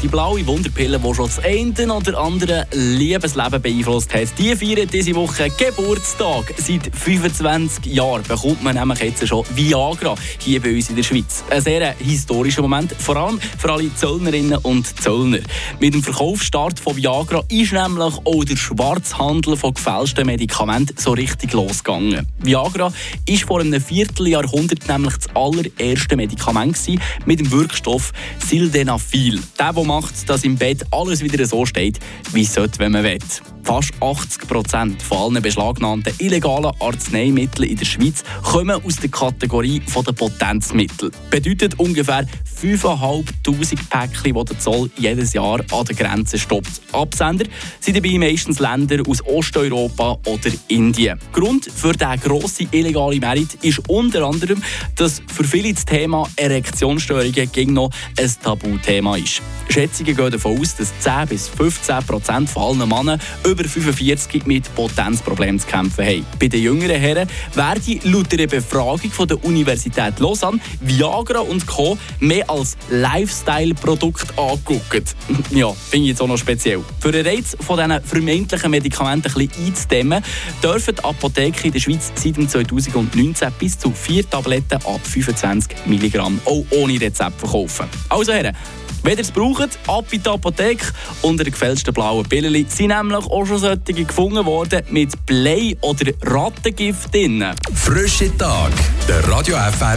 Die blaue Wunderpille, die schon das eine oder andere Liebesleben beeinflusst hat, die feiert diese Woche Geburtstag. Seit 25 Jahren bekommt man nämlich jetzt schon Viagra hier bei uns in der Schweiz. Ein sehr historischer Moment, vor allem für alle Zöllnerinnen und Zöllner. Mit dem Verkaufsstart von Viagra ist nämlich auch der Schwarzhandel von gefälschten Medikamenten so richtig losgegangen. Viagra ist vor einem Vierteljahrhundert nämlich das allererste Medikament mit dem Wirkstoff Sildenafil. Der, macht, dass im Bett alles wieder so steht, wie es sollte, wenn man will. Fast 80 Prozent von allen beschlagnahmten illegalen Arzneimitteln in der Schweiz kommen aus der Kategorie der Potenzmittel. Bedeutet ungefähr 5'500 Päckchen, die der Zoll jedes Jahr an der Grenze stoppt. Absender sind dabei meistens Länder aus Osteuropa oder Indien. Grund für diesen grossen illegalen Merit ist unter anderem, dass für viele das Thema Erektionsstörungen gegen noch ein Tabuthema ist. Schätzungen gehen davon aus, dass 10 bis 15 Prozent von allen Männern über 45 mit Potenzproblemen zu kämpfen haben. Bei den jüngeren Herren werden laut einer Befragung von der Universität Lausanne Viagra und Co. mehr als Lifestyle-Produkt angeguckt. ja, finde ich jetzt auch noch speziell. Für den Reiz von diesen vermeintlichen Medikamenten ein bisschen einzudämmen, dürfen die Apotheken in der Schweiz seit 2019 bis zu vier Tabletten ab 25 Milligramm auch ohne Rezept verkaufen. Also Herren, wenn ihr es braucht, ab in die Apotheke. Unter den gefälschten blauen Pillen sind nämlich auch schon solche gefunden worden mit Blei- oder Rattengift drin. Frische Tag, der Radio FR